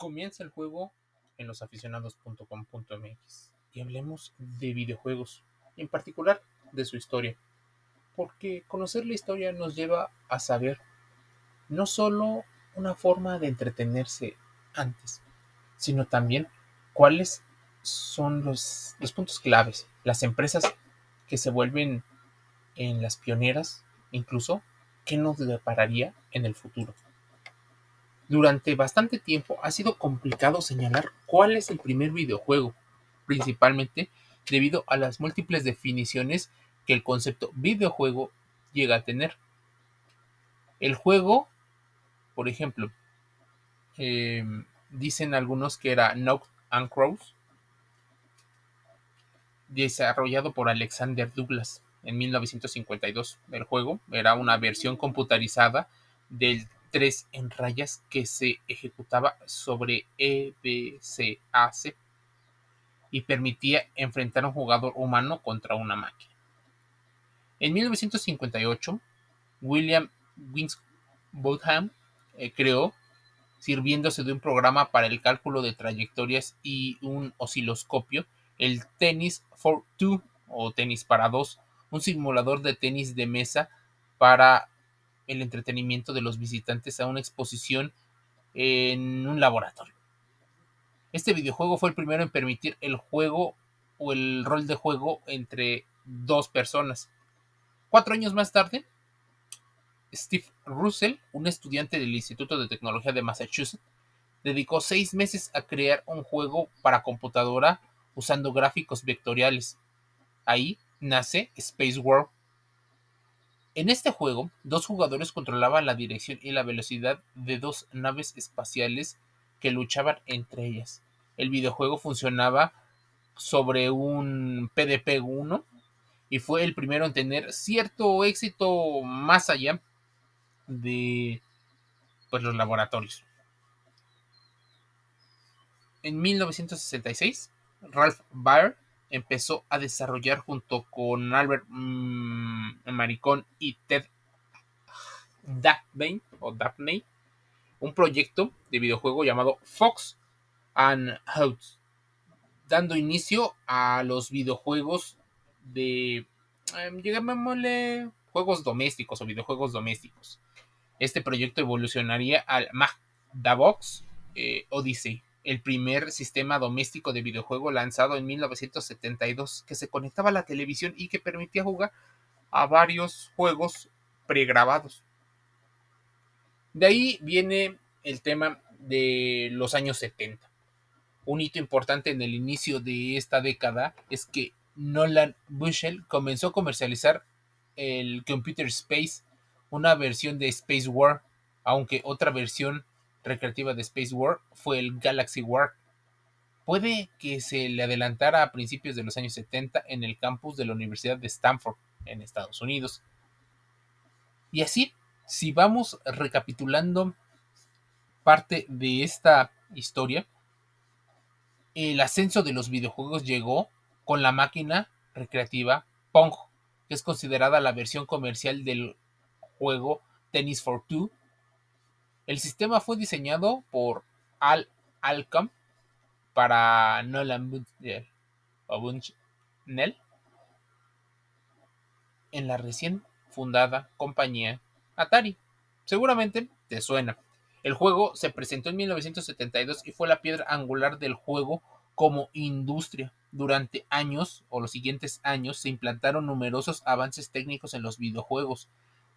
Comienza el juego en losaficionados.com.mx y hablemos de videojuegos, en particular de su historia, porque conocer la historia nos lleva a saber no solo una forma de entretenerse antes, sino también cuáles son los, los puntos claves, las empresas que se vuelven en las pioneras, incluso, qué nos depararía en el futuro. Durante bastante tiempo ha sido complicado señalar cuál es el primer videojuego, principalmente debido a las múltiples definiciones que el concepto videojuego llega a tener. El juego, por ejemplo, eh, dicen algunos que era Knock and Crows, desarrollado por Alexander Douglas en 1952. El juego era una versión computarizada del 3 en rayas que se ejecutaba sobre EBCAC y permitía enfrentar a un jugador humano contra una máquina. En 1958, William Winsbotham eh, creó, sirviéndose de un programa para el cálculo de trayectorias y un osciloscopio, el Tennis for Two o Tenis para dos, un simulador de tenis de mesa para el entretenimiento de los visitantes a una exposición en un laboratorio. Este videojuego fue el primero en permitir el juego o el rol de juego entre dos personas. Cuatro años más tarde, Steve Russell, un estudiante del Instituto de Tecnología de Massachusetts, dedicó seis meses a crear un juego para computadora usando gráficos vectoriales. Ahí nace Space World. En este juego, dos jugadores controlaban la dirección y la velocidad de dos naves espaciales que luchaban entre ellas. El videojuego funcionaba sobre un PDP-1 y fue el primero en tener cierto éxito más allá de pues, los laboratorios. En 1966, Ralph Baer empezó a desarrollar junto con Albert mm, Maricón y Ted Dabney un proyecto de videojuego llamado Fox and House, dando inicio a los videojuegos de, eh, juegos domésticos o videojuegos domésticos. Este proyecto evolucionaría al Magdabox eh, Odyssey, el primer sistema doméstico de videojuego lanzado en 1972 que se conectaba a la televisión y que permitía jugar a varios juegos pregrabados. De ahí viene el tema de los años 70. Un hito importante en el inicio de esta década es que Nolan Bushell comenzó a comercializar el Computer Space, una versión de Space War, aunque otra versión recreativa de Space War fue el Galaxy War. Puede que se le adelantara a principios de los años 70 en el campus de la Universidad de Stanford, en Estados Unidos. Y así, si vamos recapitulando parte de esta historia, el ascenso de los videojuegos llegó con la máquina recreativa Pong, que es considerada la versión comercial del juego Tennis for Two el sistema fue diseñado por Al Alcom para Nolan Bushnell en la recién fundada compañía Atari. Seguramente te suena. El juego se presentó en 1972 y fue la piedra angular del juego como industria. Durante años o los siguientes años se implantaron numerosos avances técnicos en los videojuegos,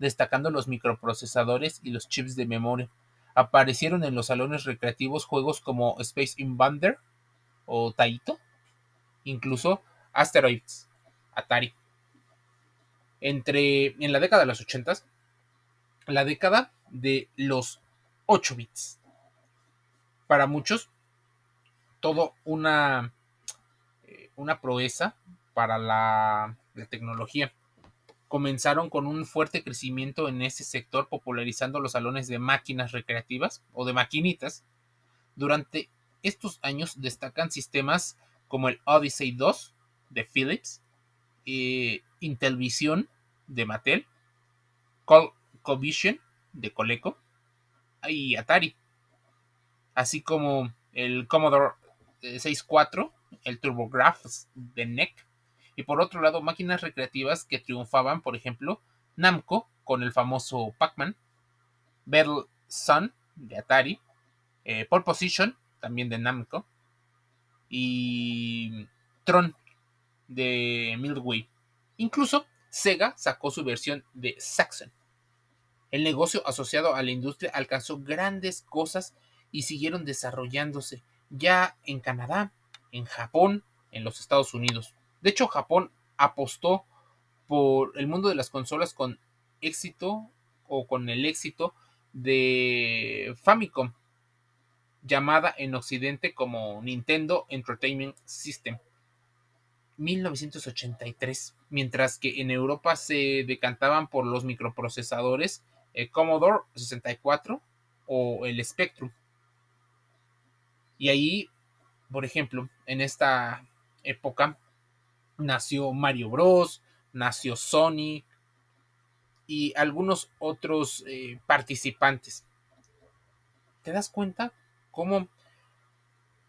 destacando los microprocesadores y los chips de memoria. Aparecieron en los salones recreativos juegos como Space Invader o Taito, incluso Asteroids, Atari. Entre en la década de los 80, la década de los 8 bits. Para muchos, todo una, eh, una proeza para la tecnología comenzaron con un fuerte crecimiento en ese sector, popularizando los salones de máquinas recreativas o de maquinitas. Durante estos años destacan sistemas como el Odyssey 2 de Philips, eh, Intellivision de Mattel, CoVision de Coleco y Atari. así como el Commodore 64, el TurboGrafx de NEC, y por otro lado máquinas recreativas que triunfaban, por ejemplo, Namco con el famoso Pac-Man, Battle Sun de Atari, eh, Pole Position también de Namco y Tron de Midway. Incluso Sega sacó su versión de Saxon. El negocio asociado a la industria alcanzó grandes cosas y siguieron desarrollándose ya en Canadá, en Japón, en los Estados Unidos. De hecho, Japón apostó por el mundo de las consolas con éxito o con el éxito de Famicom, llamada en Occidente como Nintendo Entertainment System. 1983, mientras que en Europa se decantaban por los microprocesadores Commodore 64 o el Spectrum. Y ahí, por ejemplo, en esta época nació Mario Bros, nació Sony y algunos otros eh, participantes. ¿Te das cuenta cómo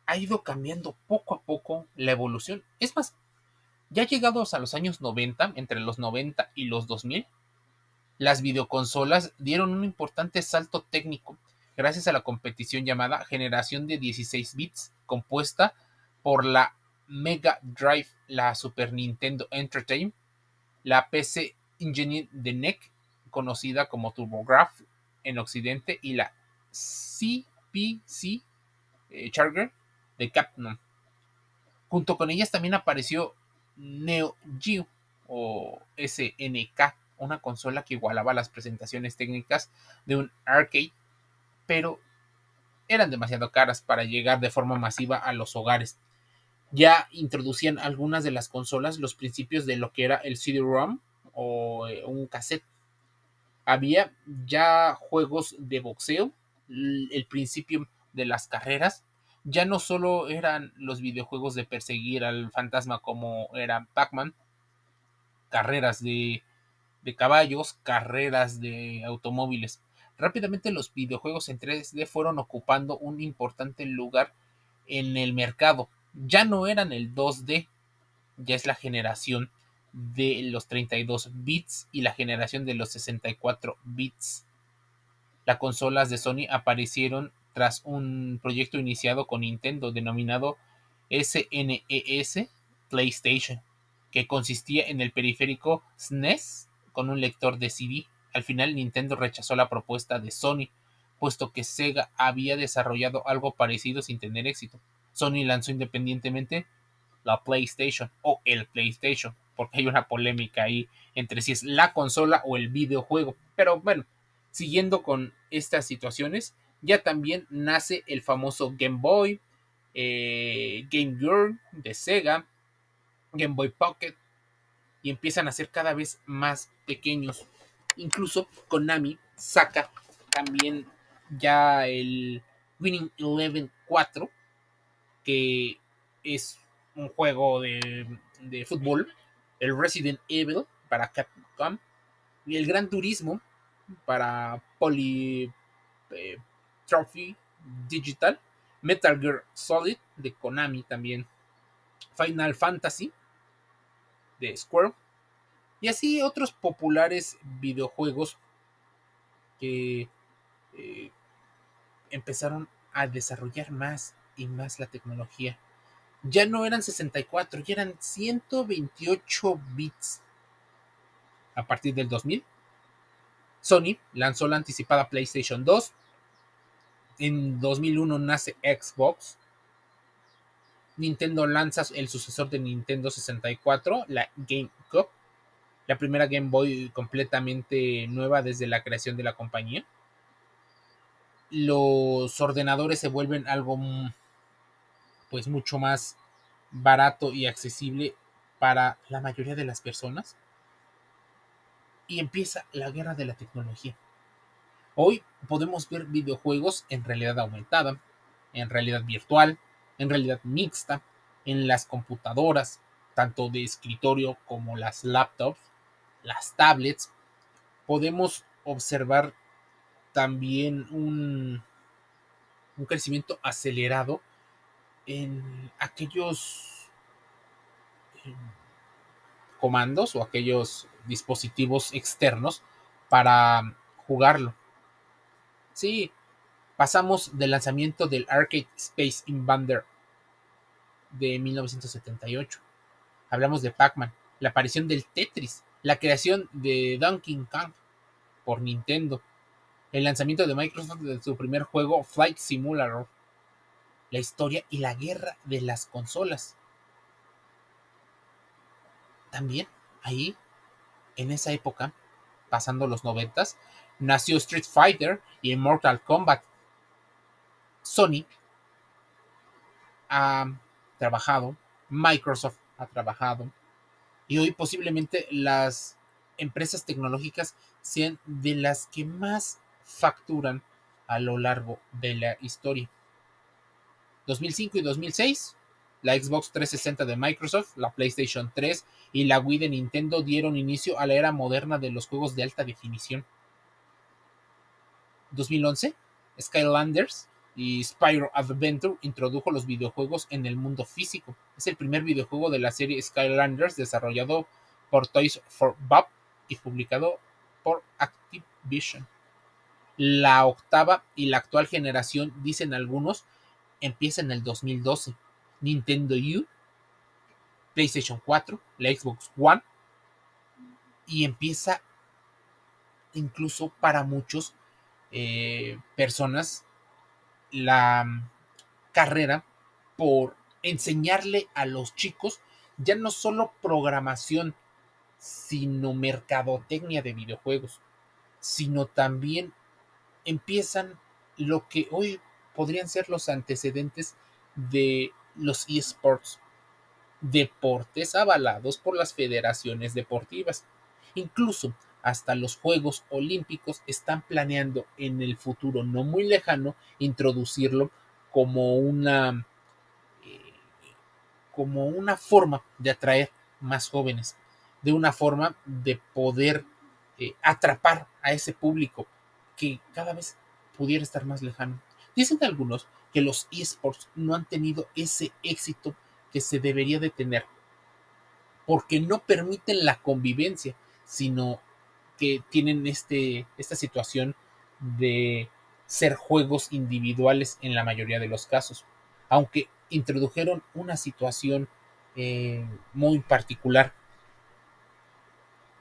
ha ido cambiando poco a poco la evolución? Es más, ya llegados a los años 90, entre los 90 y los 2000, las videoconsolas dieron un importante salto técnico gracias a la competición llamada generación de 16 bits, compuesta por la Mega Drive, la Super Nintendo Entertainment, la PC Engine de NEC, conocida como TurboGrafx en Occidente, y la CPC eh, Charger de Capcom. Junto con ellas también apareció Neo Geo o SNK una consola que igualaba las presentaciones técnicas de un arcade, pero eran demasiado caras para llegar de forma masiva a los hogares. Ya introducían algunas de las consolas los principios de lo que era el CD-ROM o eh, un cassette. Había ya juegos de boxeo, el principio de las carreras. Ya no solo eran los videojuegos de perseguir al fantasma como era Pac-Man, carreras de de caballos, carreras de automóviles. Rápidamente los videojuegos en 3D fueron ocupando un importante lugar en el mercado. Ya no eran el 2D, ya es la generación de los 32 bits y la generación de los 64 bits. Las consolas de Sony aparecieron tras un proyecto iniciado con Nintendo denominado SNES PlayStation, que consistía en el periférico SNES con un lector de CD. Al final Nintendo rechazó la propuesta de Sony, puesto que Sega había desarrollado algo parecido sin tener éxito. Sony lanzó independientemente la PlayStation o el PlayStation, porque hay una polémica ahí entre si es la consola o el videojuego. Pero bueno, siguiendo con estas situaciones, ya también nace el famoso Game Boy, eh, Game Gear de Sega, Game Boy Pocket, y empiezan a ser cada vez más pequeños. Incluso Konami saca también ya el Winning Eleven 4, que es un juego de, fútbol, el Resident Evil para Capcom y el Gran Turismo para Poly eh, Trophy Digital, Metal Gear Solid de Konami también, Final Fantasy de Square. Y así otros populares videojuegos que eh, empezaron a desarrollar más y más la tecnología. Ya no eran 64, ya eran 128 bits. A partir del 2000, Sony lanzó la anticipada PlayStation 2. En 2001 nace Xbox. Nintendo lanza el sucesor de Nintendo 64, la GameCube, la primera Game Boy completamente nueva desde la creación de la compañía. Los ordenadores se vuelven algo pues mucho más barato y accesible para la mayoría de las personas. Y empieza la guerra de la tecnología. Hoy podemos ver videojuegos en realidad aumentada, en realidad virtual, en realidad mixta en las computadoras, tanto de escritorio como las laptops, las tablets. Podemos observar también un, un crecimiento acelerado en aquellos comandos o aquellos dispositivos externos para jugarlo. Sí, pasamos del lanzamiento del Arcade Space Invader de 1978. Hablamos de Pac-Man, la aparición del Tetris, la creación de Donkey Kong por Nintendo, el lanzamiento de Microsoft de su primer juego Flight Simulator, la historia y la guerra de las consolas. También ahí, en esa época, pasando los noventas, nació Street Fighter y Mortal Kombat. Sony ha trabajado, Microsoft ha trabajado, y hoy posiblemente las empresas tecnológicas sean de las que más facturan a lo largo de la historia. 2005 y 2006, la Xbox 360 de Microsoft, la PlayStation 3 y la Wii de Nintendo dieron inicio a la era moderna de los juegos de alta definición. 2011, Skylanders y Spyro Adventure introdujo los videojuegos en el mundo físico. Es el primer videojuego de la serie Skylanders desarrollado por Toys for Bob y publicado por Activision. La octava y la actual generación, dicen algunos, empieza en el 2012. Nintendo U, PlayStation 4, la Xbox One y empieza incluso para muchos eh, personas la mm, carrera por enseñarle a los chicos ya no solo programación, sino mercadotecnia de videojuegos, sino también empiezan lo que hoy podrían ser los antecedentes de los esports, deportes avalados por las federaciones deportivas. Incluso hasta los Juegos Olímpicos están planeando en el futuro no muy lejano introducirlo como una eh, como una forma de atraer más jóvenes, de una forma de poder eh, atrapar a ese público que cada vez pudiera estar más lejano. Dicen algunos que los esports no han tenido ese éxito que se debería de tener porque no permiten la convivencia, sino que tienen este, esta situación de ser juegos individuales en la mayoría de los casos. Aunque introdujeron una situación eh, muy particular.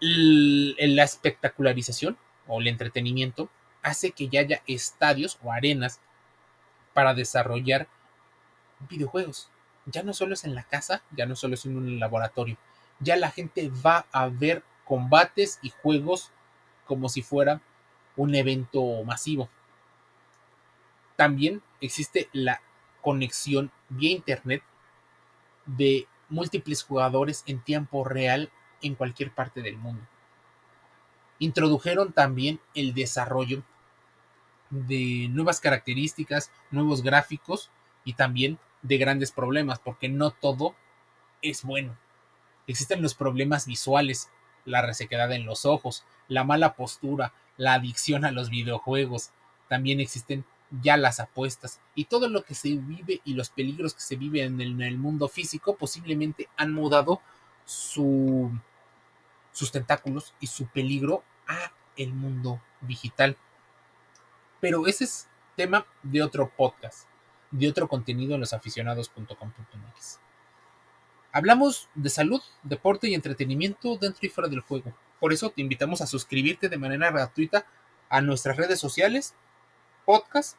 la espectacularización o el entretenimiento hace que ya haya estadios o arenas para desarrollar videojuegos. Ya no solo es en la casa, ya no solo es en un laboratorio. Ya la gente va a ver combates y juegos como si fuera un evento masivo. También existe la conexión vía internet de múltiples jugadores en tiempo real en cualquier parte del mundo. Introdujeron también el desarrollo de nuevas características, nuevos gráficos y también de grandes problemas, porque no todo es bueno. Existen los problemas visuales, la resequedad en los ojos, la mala postura, la adicción a los videojuegos. También existen ya las apuestas y todo lo que se vive y los peligros que se viven en el, mundo físico posiblemente han mudado su, sus tentáculos y su peligro a el mundo digital. Pero ese es tema de otro podcast, de otro contenido en losaficionados.com.mx. Hablamos de salud, deporte y entretenimiento dentro y fuera del juego. Por eso te invitamos a suscribirte de manera gratuita a nuestras redes sociales, podcast.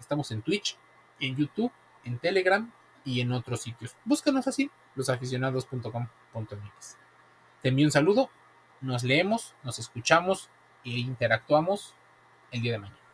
Estamos en Twitch, en YouTube, en Telegram y en otros sitios. Búscanos así, losaficionados.com.mx. Te envío un saludo, nos leemos, nos escuchamos e interactuamos el día de mañana.